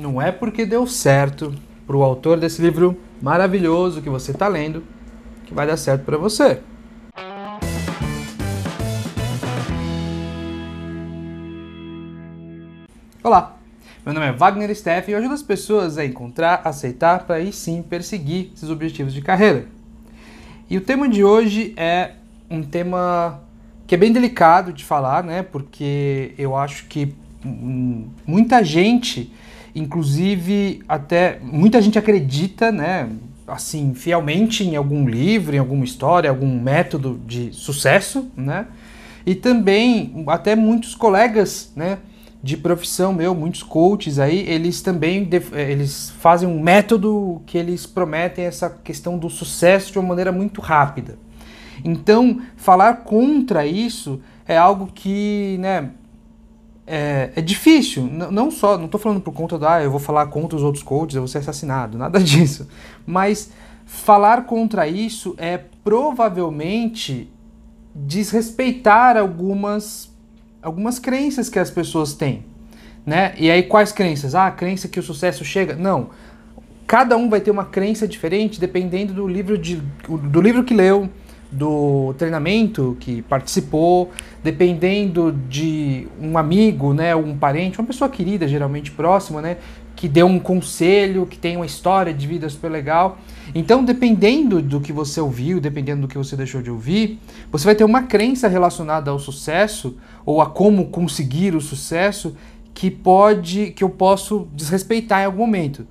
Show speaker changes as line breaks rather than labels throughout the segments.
Não é porque deu certo para o autor desse livro maravilhoso que você está lendo que vai dar certo para você. Olá, meu nome é Wagner Steff e eu ajudo as pessoas a encontrar, aceitar para aí sim perseguir seus objetivos de carreira. E o tema de hoje é um tema que é bem delicado de falar, né? Porque eu acho que muita gente, inclusive até muita gente acredita, né? Assim, fielmente em algum livro, em alguma história, algum método de sucesso, né? E também até muitos colegas, né? de profissão meu, muitos coaches aí, eles também eles fazem um método que eles prometem essa questão do sucesso de uma maneira muito rápida. Então, falar contra isso é algo que, né, é, é difícil. N não só, não estou falando por conta da, ah, eu vou falar contra os outros coaches, eu vou ser assassinado, nada disso. Mas falar contra isso é provavelmente desrespeitar algumas algumas crenças que as pessoas têm, né? E aí quais crenças? Ah, a crença que o sucesso chega? Não. Cada um vai ter uma crença diferente dependendo do livro de, do livro que leu, do treinamento que participou, dependendo de um amigo, né, um parente, uma pessoa querida, geralmente próxima, né, que deu um conselho, que tem uma história de vida super legal. Então, dependendo do que você ouviu, dependendo do que você deixou de ouvir, você vai ter uma crença relacionada ao sucesso ou a como conseguir o sucesso que pode, que eu posso desrespeitar em algum momento.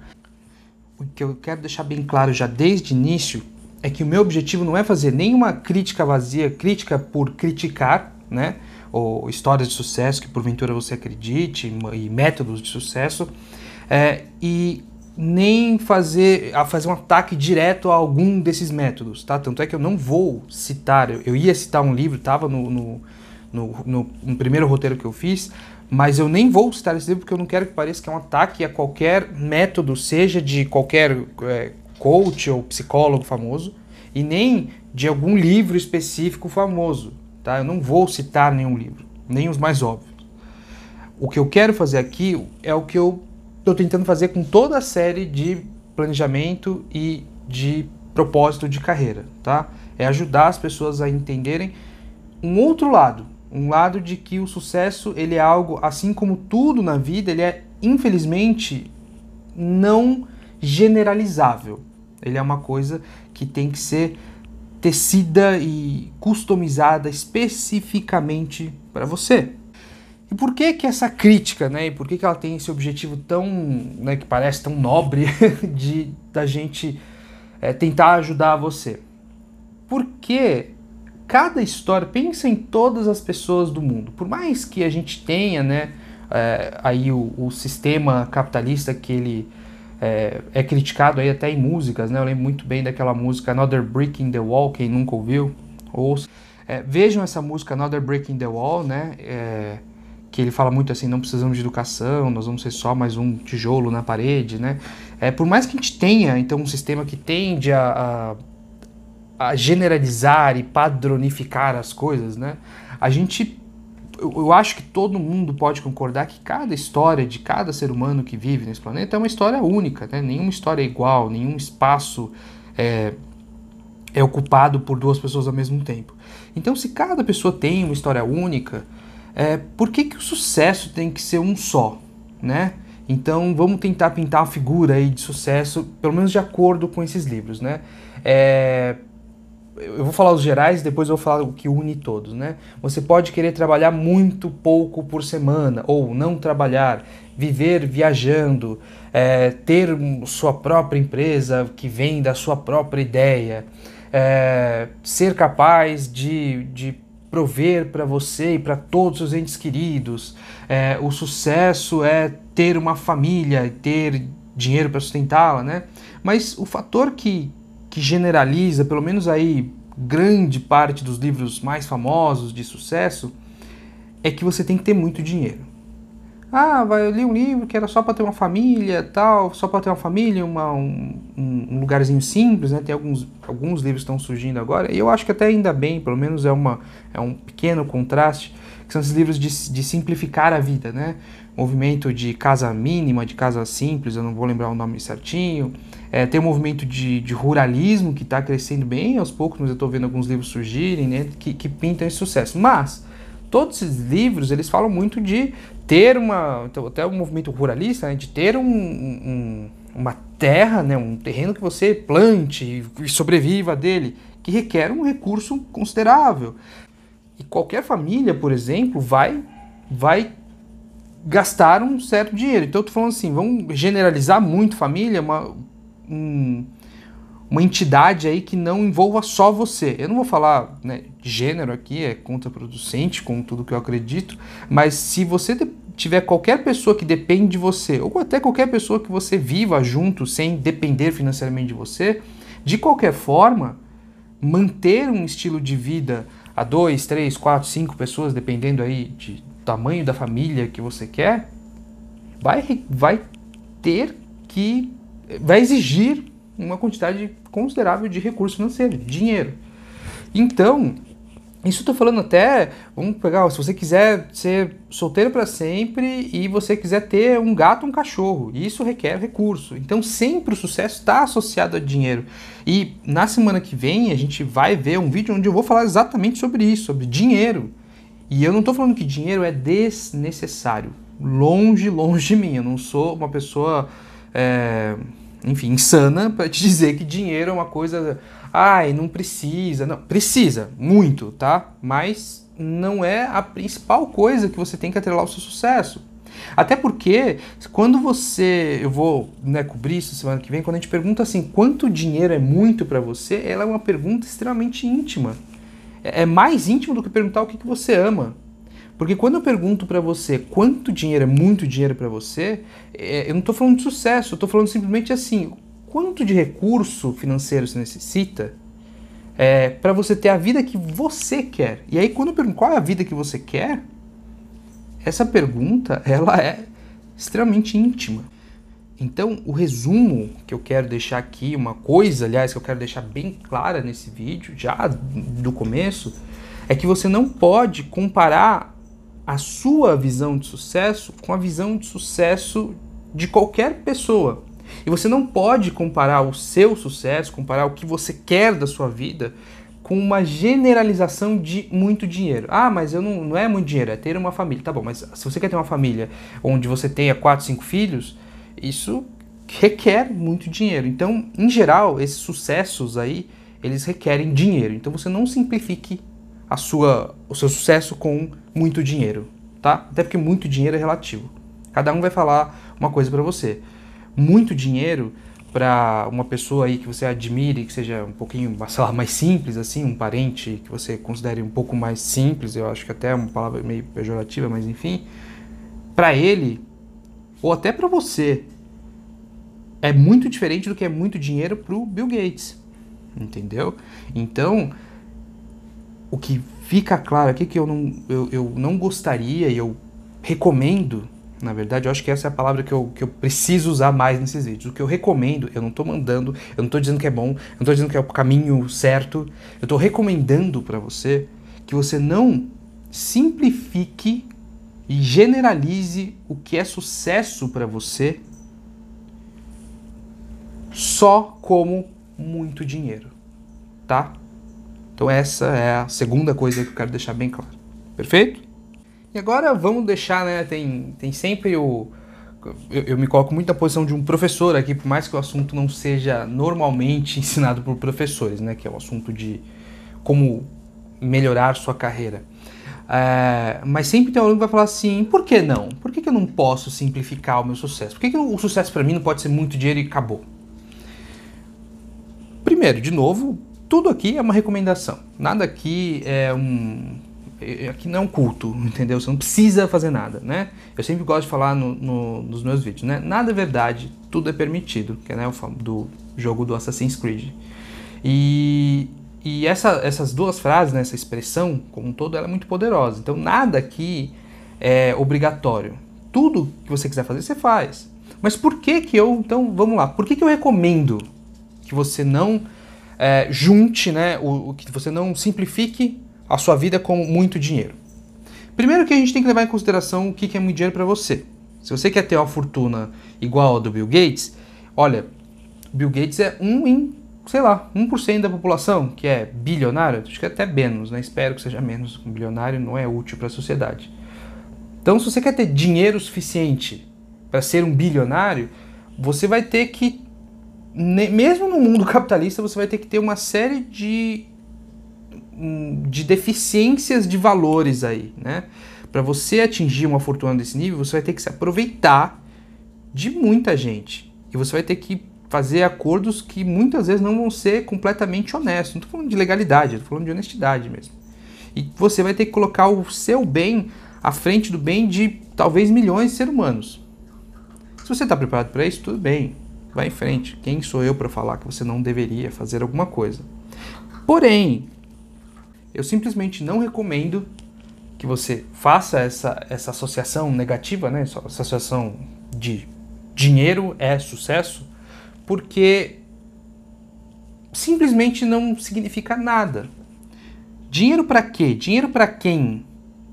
O que eu quero deixar bem claro já desde o início é que o meu objetivo não é fazer nenhuma crítica vazia, crítica por criticar, né? Ou histórias de sucesso que porventura você acredite e métodos de sucesso é, e nem fazer, a fazer um ataque direto a algum desses métodos, tá? Tanto é que eu não vou citar, eu, eu ia citar um livro, estava no no, no, no, no, primeiro roteiro que eu fiz, mas eu nem vou citar esse livro porque eu não quero que pareça que é um ataque a qualquer método, seja de qualquer é, coach ou psicólogo famoso, e nem de algum livro específico famoso, tá? Eu não vou citar nenhum livro, nem os mais óbvios. O que eu quero fazer aqui é o que eu estou tentando fazer com toda a série de planejamento e de propósito de carreira, tá? É ajudar as pessoas a entenderem um outro lado, um lado de que o sucesso ele é algo, assim como tudo na vida, ele é infelizmente não generalizável. Ele é uma coisa que tem que ser tecida e customizada especificamente para você. E por que que essa crítica, né? E por que que ela tem esse objetivo tão, né, que parece tão nobre de da gente é, tentar ajudar você? Porque cada história, pensa em todas as pessoas do mundo. Por mais que a gente tenha, né, é, aí o, o, sistema capitalista que ele é, é, criticado aí até em músicas, né? Eu lembro muito bem daquela música Another Brick in the Wall, quem nunca ouviu, ouça. É, vejam essa música Another Brick in the Wall, né? É, que ele fala muito assim, não precisamos de educação, nós vamos ser só mais um tijolo na parede, né? É, por mais que a gente tenha, então, um sistema que tende a, a, a generalizar e padronificar as coisas, né? A gente, eu, eu, acho que todo mundo pode concordar que cada história de cada ser humano que vive nesse planeta é uma história única, né? Nenhuma história é igual, nenhum espaço é, é ocupado por duas pessoas ao mesmo tempo. Então, se cada pessoa tem uma história única, é, por que, que o sucesso tem que ser um só, né? Então vamos tentar pintar uma figura aí de sucesso, pelo menos de acordo com esses livros, né? É, eu vou falar os gerais, depois eu vou falar o que une todos, né? Você pode querer trabalhar muito pouco por semana ou não trabalhar, viver viajando, é, ter sua própria empresa que vem da sua própria ideia, é, ser capaz de, de prover para você e para todos os entes queridos. É, o sucesso é ter uma família, ter dinheiro para sustentá-la, né? Mas o fator que, que generaliza, pelo menos aí grande parte dos livros mais famosos de sucesso, é que você tem que ter muito dinheiro. Ah, eu li um livro que era só para ter uma família, tal, só para ter uma família, uma, um, um, lugarzinho simples, né? Tem alguns, alguns livros que estão surgindo agora, e eu acho que até ainda bem, pelo menos é, uma, é um pequeno contraste, que são esses livros de, de simplificar a vida, né? Movimento de casa mínima, de casa simples, eu não vou lembrar o nome certinho. É, tem um movimento de, de ruralismo que está crescendo bem aos poucos, mas eu estou vendo alguns livros surgirem né, que, que pintam esse sucesso. Mas todos esses livros eles falam muito de ter uma então, até o movimento ruralista né, de ter um, um, uma terra né, um terreno que você plante e sobreviva dele que requer um recurso considerável e qualquer família por exemplo vai vai gastar um certo dinheiro então eu tô falando assim vamos generalizar muito família uma um, uma entidade aí que não envolva só você. Eu não vou falar né, de gênero aqui, é contraproducente com tudo que eu acredito, mas se você tiver qualquer pessoa que depende de você, ou até qualquer pessoa que você viva junto sem depender financeiramente de você, de qualquer forma, manter um estilo de vida a dois, três, quatro, cinco pessoas, dependendo aí de tamanho da família que você quer, vai, vai ter que vai exigir uma quantidade considerável de recurso financeiro, de dinheiro. Então, isso estou falando até, vamos pegar, se você quiser ser solteiro para sempre e você quiser ter um gato, um cachorro, isso requer recurso. Então, sempre o sucesso está associado a dinheiro. E na semana que vem a gente vai ver um vídeo onde eu vou falar exatamente sobre isso, sobre dinheiro. E eu não estou falando que dinheiro é desnecessário. Longe, longe de mim. Eu não sou uma pessoa é, enfim, insana para te dizer que dinheiro é uma coisa, ai, não precisa, não, precisa, muito, tá? Mas não é a principal coisa que você tem que atrelar ao seu sucesso. Até porque, quando você. Eu vou né, cobrir isso semana que vem, quando a gente pergunta assim, quanto dinheiro é muito para você, ela é uma pergunta extremamente íntima. É, é mais íntimo do que perguntar o que, que você ama. Porque quando eu pergunto para você quanto dinheiro é muito dinheiro para você, é, eu não estou falando de sucesso, eu estou falando simplesmente assim, quanto de recurso financeiro você necessita é, para você ter a vida que você quer. E aí quando eu pergunto qual é a vida que você quer, essa pergunta ela é extremamente íntima. Então, o resumo que eu quero deixar aqui, uma coisa, aliás, que eu quero deixar bem clara nesse vídeo, já do começo, é que você não pode comparar a sua visão de sucesso com a visão de sucesso de qualquer pessoa. E você não pode comparar o seu sucesso, comparar o que você quer da sua vida com uma generalização de muito dinheiro. Ah, mas eu não, não é muito dinheiro, é ter uma família. Tá bom, mas se você quer ter uma família onde você tenha quatro, cinco filhos, isso requer muito dinheiro. Então, em geral, esses sucessos aí, eles requerem dinheiro. Então você não simplifique a sua, o seu sucesso com muito dinheiro, tá? Até porque muito dinheiro é relativo. Cada um vai falar uma coisa para você. Muito dinheiro para uma pessoa aí que você admire, que seja um pouquinho, sei lá, mais simples assim, um parente que você considere um pouco mais simples, eu acho que até é uma palavra meio pejorativa, mas enfim, para ele ou até para você é muito diferente do que é muito dinheiro pro Bill Gates. Entendeu? Então, o que fica claro aqui que eu não, eu, eu não gostaria e eu recomendo, na verdade, eu acho que essa é a palavra que eu, que eu preciso usar mais nesses vídeos. O que eu recomendo, eu não estou mandando, eu não estou dizendo que é bom, eu não estou dizendo que é o caminho certo, eu estou recomendando para você que você não simplifique e generalize o que é sucesso para você só como muito dinheiro, tá? Então essa é a segunda coisa que eu quero deixar bem claro. Perfeito? E agora vamos deixar, né? Tem, tem sempre o. Eu, eu, me coloco muito na posição de um professor aqui, por mais que o assunto não seja normalmente ensinado por professores, né? Que é o assunto de como melhorar sua carreira. É, mas sempre tem aluno que vai falar assim: por que não? Por que, que eu não posso simplificar o meu sucesso? Por que, que o sucesso para mim não pode ser muito dinheiro e acabou? Primeiro, de novo, tudo aqui é uma recomendação. Nada aqui é um. É, aqui não é um culto, entendeu? Você não precisa fazer nada, né? Eu sempre gosto de falar no, no, nos meus vídeos, né? Nada é verdade, tudo é permitido, que é né, o do jogo do Assassin's Creed. E, e essa, essas duas frases, né, essa expressão como um todo, ela é muito poderosa. Então nada aqui é obrigatório. Tudo que você quiser fazer, você faz. Mas por que que eu, então, vamos lá, por que que eu recomendo que você não é, junte, né, o, que você não simplifique a sua vida com muito dinheiro. Primeiro que a gente tem que levar em consideração o que, que é muito dinheiro para você. Se você quer ter uma fortuna igual a do Bill Gates, olha, Bill Gates é um em, sei lá, 1% da população que é bilionário, acho que até menos, né? Espero que seja menos. Um bilionário não é útil para a sociedade. Então, se você quer ter dinheiro suficiente para ser um bilionário, você vai ter que, mesmo no mundo capitalista, você vai ter que ter uma série de, hum, de deficiências de valores aí, né? Para você atingir uma fortuna desse nível, você vai ter que se aproveitar de muita gente. E você vai ter que fazer acordos que muitas vezes não vão ser completamente honestos. Não estou falando de legalidade, estou falando de honestidade mesmo. E você vai ter que colocar o seu bem à frente do bem de talvez milhões de seres humanos. Se você está preparado para isso, tudo bem, vai em frente. Quem sou eu para falar que você não deveria fazer alguma coisa? Porém, eu simplesmente não recomendo que você faça essa, essa associação negativa, né? essa associação de dinheiro é sucesso, porque simplesmente não significa nada. Dinheiro para quê? Dinheiro para quem?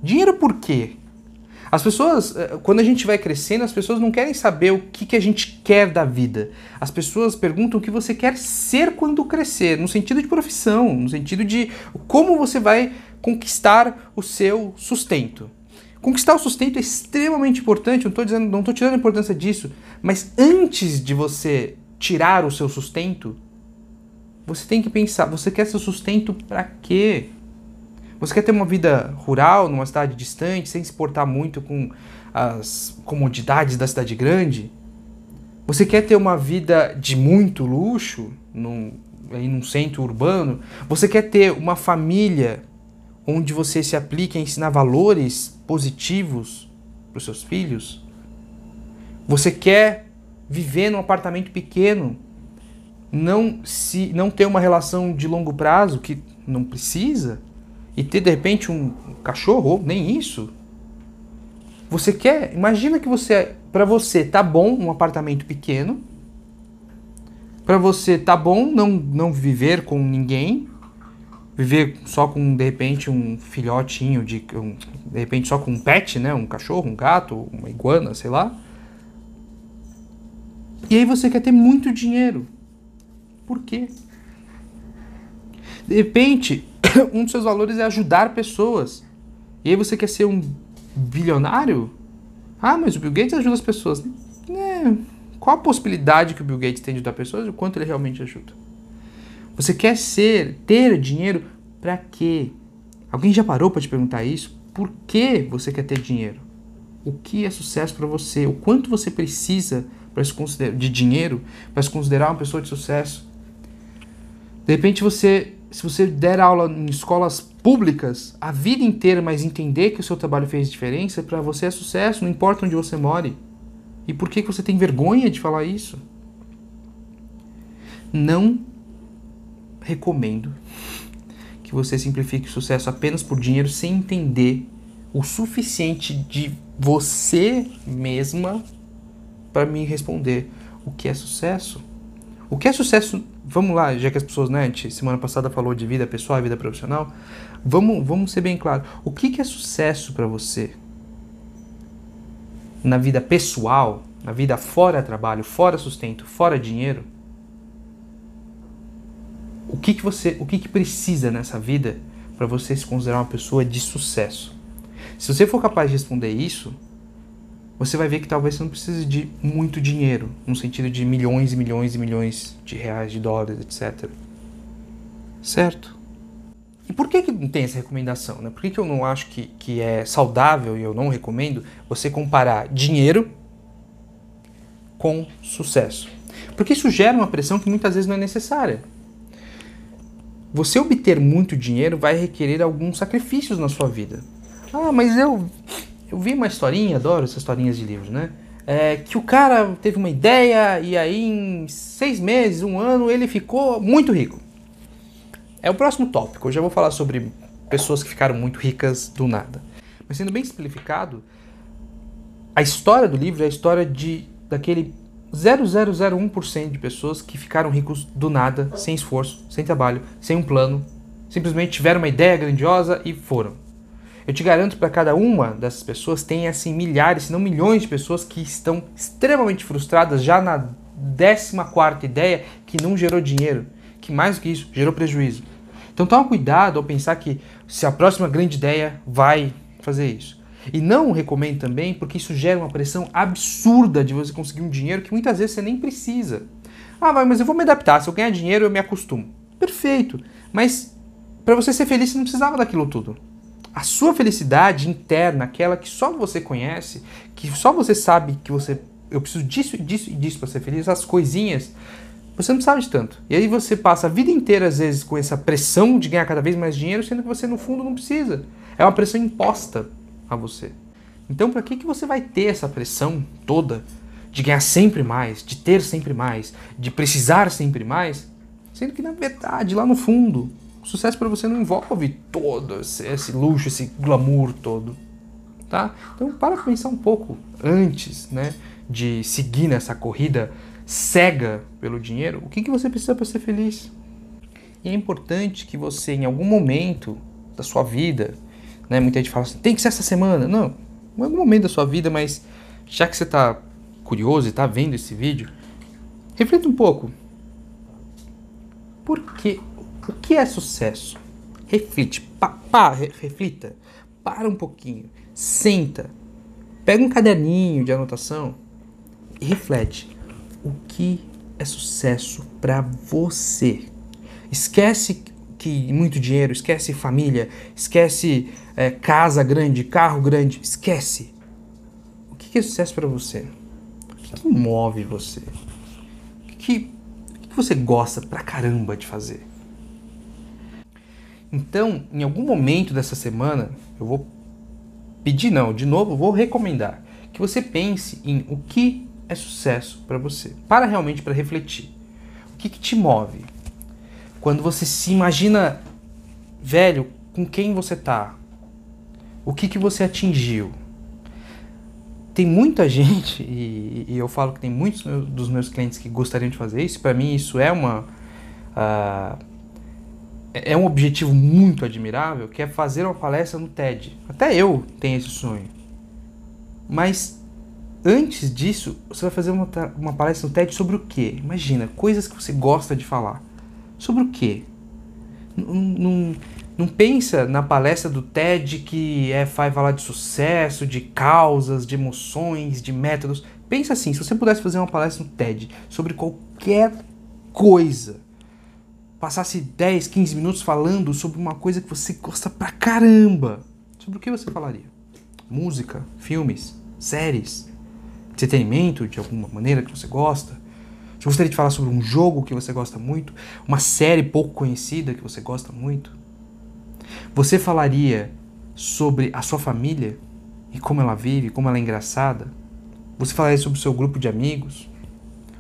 Dinheiro por quê? As pessoas, eh, quando a gente vai crescendo, as pessoas não querem saber o que, que a gente quer da vida. As pessoas perguntam o que você quer ser quando crescer, no sentido de profissão, no sentido de como você vai conquistar o seu sustento. Conquistar o sustento é extremamente importante, não estou dizendo, não estou tirando a importância disso, mas antes de você tirar o seu sustento, você tem que pensar, você quer seu sustento para quê? Você quer ter uma vida rural, numa cidade distante, sem se portar muito com as comodidades da cidade grande? Você quer ter uma vida de muito luxo, num, aí centro urbano? Você quer ter uma família onde você se aplique a ensinar valores positivos para os seus filhos? Você quer viver num apartamento pequeno, não se não ter uma relação de longo prazo que não precisa? e ter de repente um cachorro, nem isso. Você quer, imagina que você, para você tá bom um apartamento pequeno, para você tá bom não não viver com ninguém, viver só com de repente um filhotinho de um, de repente só com um pet, né, um cachorro, um gato, uma iguana, sei lá. E aí você quer ter muito dinheiro. Por quê? De repente, um dos seus valores é ajudar pessoas. E aí você quer ser um bilionário? Ah, mas o Bill Gates ajuda as pessoas. É, qual a possibilidade que o Bill Gates tem de ajudar pessoas e o quanto ele realmente ajuda? Você quer ser, ter dinheiro para quê? Alguém já parou para te perguntar isso? Por que você quer ter dinheiro? O que é sucesso para você? O quanto você precisa de dinheiro para se considerar uma pessoa de sucesso? De repente você se você der aula em escolas públicas a vida inteira, mas entender que o seu trabalho fez diferença, para você é sucesso, não importa onde você more. E por que, que você tem vergonha de falar isso? Não recomendo que você simplifique o sucesso apenas por dinheiro sem entender o suficiente de você mesma para me responder o que é sucesso. O que é sucesso vamos lá, já que as pessoas, né, gente, semana passada falou de vida pessoal e vida profissional, vamos, vamos ser bem claro. O que, que é sucesso para você? Na vida pessoal, na vida fora trabalho, fora sustento, fora dinheiro? O que, que você, o que, que precisa nessa vida para você se considerar uma pessoa de sucesso? Se você for capaz de responder isso, você vai ver que talvez você não precise de muito dinheiro, no sentido de milhões e milhões e milhões de reais, de dólares, etc. Certo? E por que, que não tem essa recomendação? Né? Por que, que eu não acho que, que é saudável e eu não recomendo você comparar dinheiro com sucesso? Porque isso gera uma pressão que muitas vezes não é necessária. Você obter muito dinheiro vai requerer alguns sacrifícios na sua vida. Ah, mas eu eu vi uma historinha, adoro essas historinhas de livros, né? É, que o cara teve uma ideia e aí em seis meses, um ano, ele ficou muito rico. É o próximo tópico. Eu já vou falar sobre pessoas que ficaram muito ricas do nada. Mas sendo bem simplificado, a história do livro é a história de daquele 0,001% de pessoas que ficaram ricos do nada, sem esforço, sem trabalho, sem um plano, simplesmente tiveram uma ideia grandiosa e foram. Eu te garanto para cada uma dessas pessoas tem assim milhares, se não milhões de pessoas que estão extremamente frustradas já na 14 ideia que não gerou dinheiro, que mais do que isso, gerou prejuízo. Então toma cuidado ao pensar que se a próxima grande ideia vai fazer isso. E não recomendo também porque isso gera uma pressão absurda de você conseguir um dinheiro que muitas vezes você nem precisa. Ah, vai, mas eu vou me adaptar. Se eu ganhar dinheiro, eu me acostumo. Perfeito. Mas para você ser feliz, você não precisava daquilo tudo. A sua felicidade interna, aquela que só você conhece, que só você sabe que você eu preciso disso, disso e disso para ser feliz, as coisinhas, você não sabe de tanto. E aí você passa a vida inteira, às vezes, com essa pressão de ganhar cada vez mais dinheiro, sendo que você, no fundo, não precisa. É uma pressão imposta a você. Então, para que, que você vai ter essa pressão toda de ganhar sempre mais, de ter sempre mais, de precisar sempre mais, sendo que, na verdade, lá no fundo, sucesso para você não envolve todo esse, luxo, esse glamour todo, tá? Então para pensar um pouco antes, né, de seguir nessa corrida cega pelo dinheiro. O que, que você precisa para ser feliz? E é importante que você, em algum momento da sua vida, né, muita gente fala assim, tem que ser essa semana. Não, em algum momento da sua vida, mas já que você está curioso e está vendo esse vídeo, reflita um pouco. Por que o que é sucesso? Reflite, pá, pá, reflita, para um pouquinho, senta, pega um caderninho de anotação e reflete. O que é sucesso para você? Esquece que muito dinheiro, esquece família, esquece é, casa grande, carro grande, esquece. O que é sucesso para você? O que move você? O que, o que você gosta pra caramba de fazer? Então, em algum momento dessa semana, eu vou pedir, não, de novo, vou recomendar que você pense em o que é sucesso para você. Para realmente para refletir. O que, que te move? Quando você se imagina velho, com quem você tá? O que, que você atingiu? Tem muita gente, e, e eu falo que tem muitos dos meus clientes que gostariam de fazer isso, para mim isso é uma. Uh, é, é um objetivo muito admirável, que é fazer uma palestra no TED. Até eu tenho esse sonho. Mas antes disso, você vai fazer uma, uma palestra no TED sobre o quê? Imagina, coisas que você gosta de falar. Sobre o quê? Não, não, não pensa na palestra do TED que é vai falar de sucesso, de causas, de emoções, de métodos. Pensa assim, se você pudesse fazer uma palestra no TED sobre qualquer coisa, passasse 10, 15 minutos falando sobre uma coisa que você gosta pra caramba, sobre o que você falaria? Música, filmes, séries, entretenimento de alguma maneira que você gosta? Você gostaria de falar sobre um jogo que você gosta muito? Uma série pouco conhecida que você gosta muito? Você falaria sobre a sua família e como ela vive, como ela é engraçada? Você falaria sobre o seu grupo de amigos?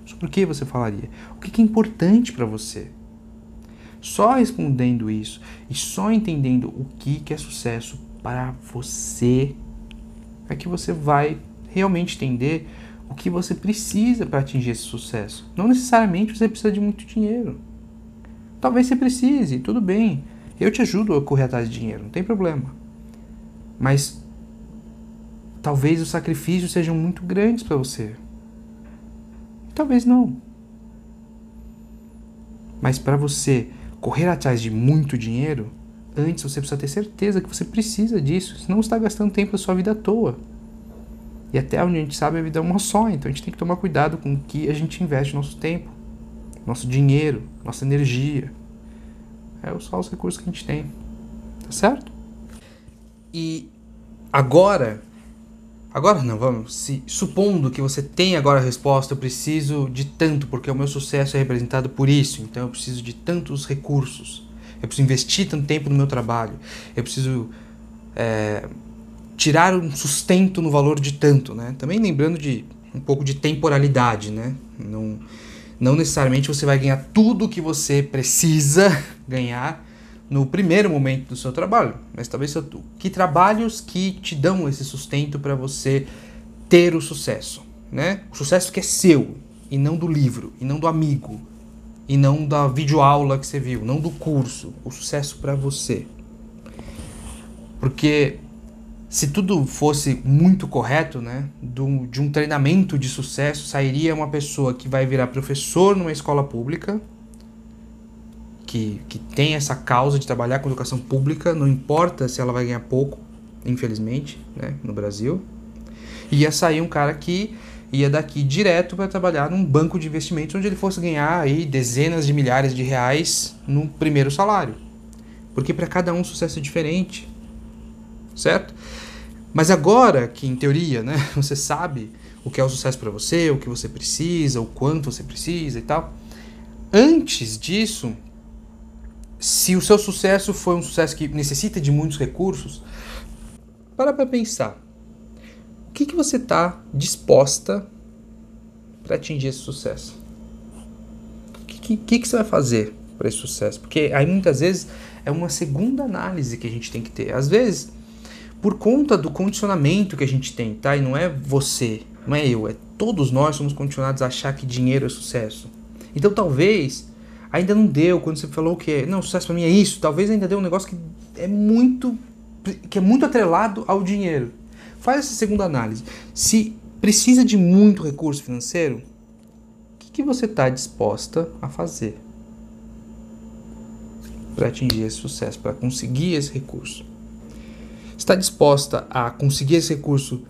Sobre o que você falaria? O que é importante para você? Só respondendo isso e só entendendo o que, que é sucesso para você é que você vai realmente entender o que você precisa para atingir esse sucesso. Não necessariamente você precisa de muito dinheiro. Talvez você precise, tudo bem. Eu te ajudo a correr atrás de dinheiro, não tem problema. Mas talvez os sacrifícios sejam muito grandes para você. Talvez não. Mas para você correr atrás de muito dinheiro, antes você precisa ter certeza que você precisa disso, senão você está gastando tempo da sua vida à toa. E até onde a gente sabe, a vida é uma só, então a gente tem que tomar cuidado com o que a gente investe nosso tempo, nosso dinheiro, nossa energia. É só os recursos que a gente tem. Tá certo? E agora Agora não, vamos. Se, supondo que você tem agora a resposta, eu preciso de tanto, porque o meu sucesso é representado por isso, então eu preciso de tantos recursos. Eu preciso investir tanto tempo no meu trabalho. Eu preciso é, tirar um sustento no valor de tanto, né? Também lembrando de um pouco de temporalidade, né? Não, não necessariamente você vai ganhar tudo que você precisa ganhar no primeiro momento do seu trabalho, mas talvez seu, que trabalhos que te dão esse sustento para você ter o sucesso, né? O sucesso que é seu e não do livro, e não do amigo, e não da videoaula que você viu, não do curso, o sucesso para você. Porque se tudo fosse muito correto, né, do, de um treinamento de sucesso, sairia uma pessoa que vai virar professor numa escola pública, que, que tem essa causa de trabalhar com educação pública, não importa se ela vai ganhar pouco, infelizmente, né, no Brasil. Ia sair um cara que ia daqui direto para trabalhar num banco de investimentos onde ele fosse ganhar aí dezenas de milhares de reais no primeiro salário. Porque para cada um sucesso é diferente. Certo? Mas agora que em teoria, né, você sabe o que é o sucesso para você, o que você precisa, o quanto você precisa e tal. Antes disso, se o seu sucesso foi um sucesso que necessita de muitos recursos, para para pensar que, que você está disposta para atingir esse sucesso? O que, que, que você vai fazer para esse sucesso? Porque aí muitas vezes é uma segunda análise que a gente tem que ter. Às vezes, por conta do condicionamento que a gente tem, tá? E não é você, não é eu, é todos nós somos condicionados a achar que dinheiro é sucesso. Então talvez ainda não deu quando você falou que não, sucesso para mim é isso, talvez ainda deu um negócio que é muito que é muito atrelado ao dinheiro. Faz essa segunda análise. Se precisa de muito recurso financeiro, o que, que você está disposta a fazer para atingir esse sucesso, para conseguir esse recurso? Está disposta a conseguir esse recurso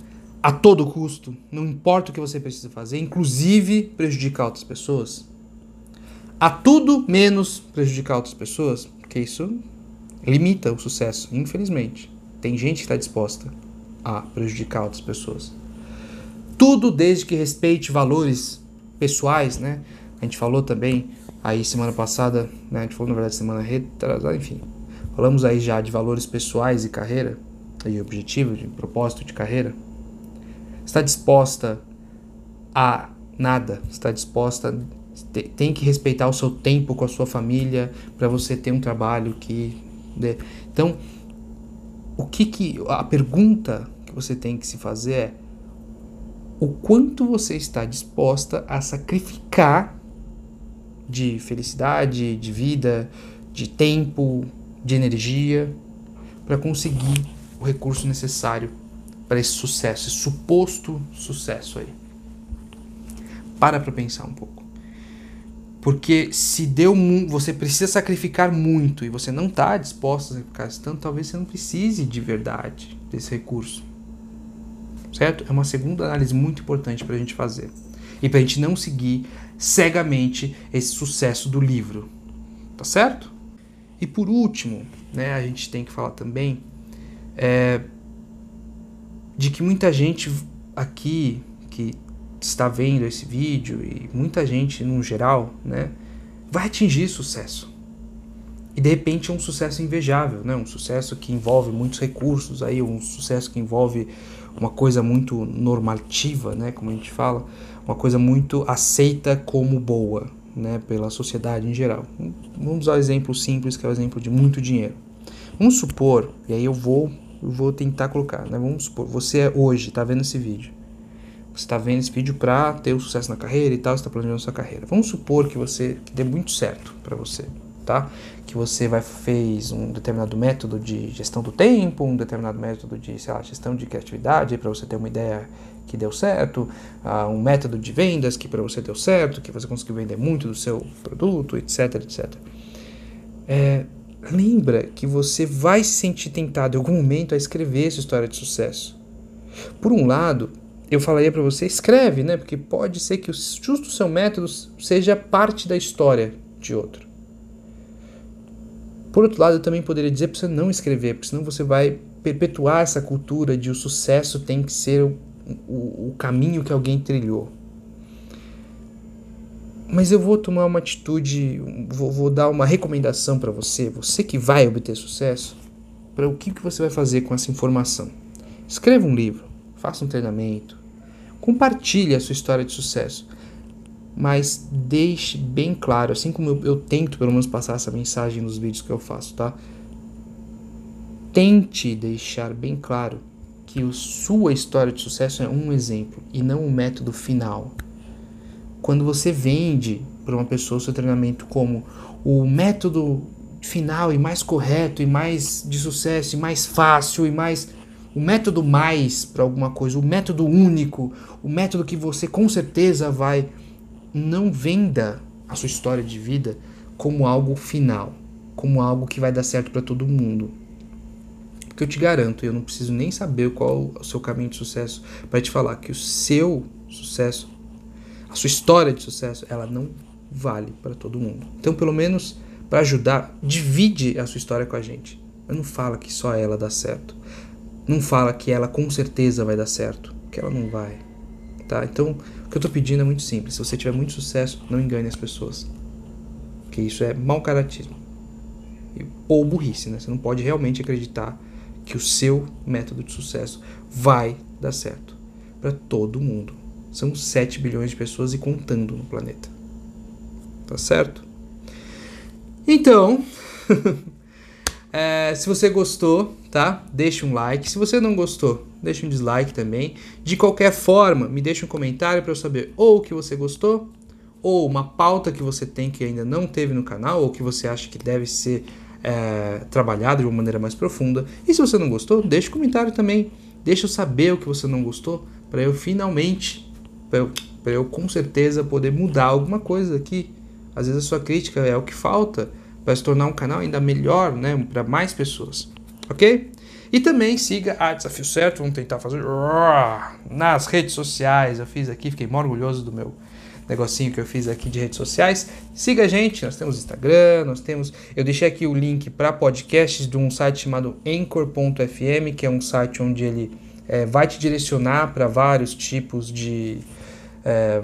a todo custo, não importa o que você precisa fazer, inclusive prejudicar outras pessoas? A tudo menos prejudicar outras pessoas, porque isso limita o sucesso, infelizmente. Tem gente que está disposta a prejudicar outras pessoas. Tudo desde que respeite valores pessoais, né? A gente falou também aí semana passada, né? A gente falou na verdade semana retrasada, enfim. Falamos aí já de valores pessoais e carreira, e objetivo, de propósito de carreira. Está disposta a nada, está disposta tem que respeitar o seu tempo com a sua família para você ter um trabalho que dê. Então, o que que a pergunta você tem que se fazer é o quanto você está disposta a sacrificar de felicidade, de vida, de tempo, de energia para conseguir o recurso necessário para esse sucesso, esse suposto sucesso aí. Para para pensar um pouco. Porque se deu você precisa sacrificar muito e você não está disposto a sacrificar tanto, talvez você não precise de verdade desse recurso certo? É uma segunda análise muito importante para a gente fazer. E para a gente não seguir cegamente esse sucesso do livro, tá certo? E por último, né, a gente tem que falar também é, de que muita gente aqui que está vendo esse vídeo e muita gente no geral, né, vai atingir sucesso. E de repente é um sucesso invejável, né? Um sucesso que envolve muitos recursos aí, um sucesso que envolve uma coisa muito normativa, né, como a gente fala, uma coisa muito aceita como boa, né, pela sociedade em geral. Vamos usar exemplo simples, que é o exemplo de muito dinheiro. Vamos supor, e aí eu vou, eu vou tentar colocar, né, vamos supor, você hoje está vendo esse vídeo, você está vendo esse vídeo para ter o um sucesso na carreira e tal, está planejando sua carreira. Vamos supor que você que dê muito certo para você, tá? Que você vai fez um determinado método de gestão do tempo, um determinado método de, sei lá, gestão de criatividade para você ter uma ideia que deu certo, uh, um método de vendas que para você deu certo, que você conseguiu vender muito do seu produto, etc, etc. É, lembra que você vai se sentir tentado em algum momento a escrever essa história de sucesso. Por um lado, eu falaria para você, escreve, né? Porque pode ser que justo o seu método seja parte da história de outro. Por outro lado, eu também poderia dizer para você não escrever, porque senão você vai perpetuar essa cultura de o sucesso tem que ser o, o, o caminho que alguém trilhou. Mas eu vou tomar uma atitude, vou, vou dar uma recomendação para você, você que vai obter sucesso, para o que, que você vai fazer com essa informação. Escreva um livro, faça um treinamento, compartilhe a sua história de sucesso mas deixe bem claro, assim como eu, eu, tento pelo menos passar essa mensagem nos vídeos que eu faço, tá? Tente deixar bem claro que a sua história de sucesso é um exemplo e não um método final. Quando você vende para uma pessoa o seu treinamento como o método final e mais correto e mais de sucesso e mais fácil e mais o método mais para alguma coisa, o método único, o método que você com certeza vai. Não venda a sua história de vida como algo final, como algo que vai dar certo para todo mundo. Porque eu te garanto, eu não preciso nem saber qual é o seu caminho de sucesso para te falar que o seu sucesso, a sua história de sucesso, ela não vale para todo mundo. Então, pelo menos para ajudar, divide a sua história com a gente. Mas não fala que só ela dá certo. Não fala que ela com certeza vai dar certo, que ela não vai. Tá? Então, o que eu tô pedindo é muito simples. Se você tiver muito sucesso, não engane as pessoas. Porque isso é mau caratismo. Ou burrice, né? Você não pode realmente acreditar que o seu método de sucesso vai dar certo para todo mundo. São 7 bilhões de pessoas e contando no planeta. Tá certo? Então, é, se você gostou, tá? Deixa um like. Se você não gostou, deixa um dislike também. De qualquer forma, me deixa um comentário para eu saber ou o que você gostou, ou uma pauta que você tem que ainda não teve no canal, ou que você acha que deve ser é, trabalhado de uma maneira mais profunda. E se você não gostou, deixa um comentário também. Deixa eu saber o que você não gostou, para eu finalmente, para eu, eu com certeza poder mudar alguma coisa aqui. Às vezes a sua crítica é o que falta para se tornar um canal ainda melhor, né, para mais pessoas. Ok? E também siga a Desafio Certo, vamos tentar fazer nas redes sociais. Eu fiz aqui, fiquei muito orgulhoso do meu negocinho que eu fiz aqui de redes sociais. Siga a gente, nós temos Instagram, nós temos. Eu deixei aqui o link para podcasts de um site chamado Anchor.fm, que é um site onde ele é, vai te direcionar para vários tipos de, é,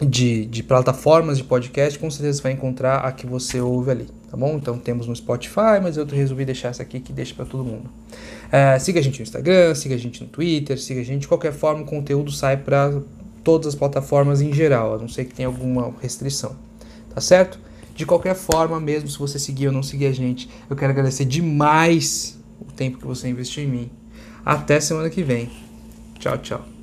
de, de, plataformas de podcast. Com certeza você vai encontrar a que você ouve ali, tá bom? Então temos no Spotify, mas eu resolvi deixar essa aqui que deixa para todo mundo. É, siga a gente no Instagram, siga a gente no Twitter, siga a gente de qualquer forma, o conteúdo sai para todas as plataformas em geral, a não ser que tenha alguma restrição. Tá certo? De qualquer forma, mesmo se você seguir ou não seguir a gente, eu quero agradecer demais o tempo que você investiu em mim. Até semana que vem. Tchau, tchau.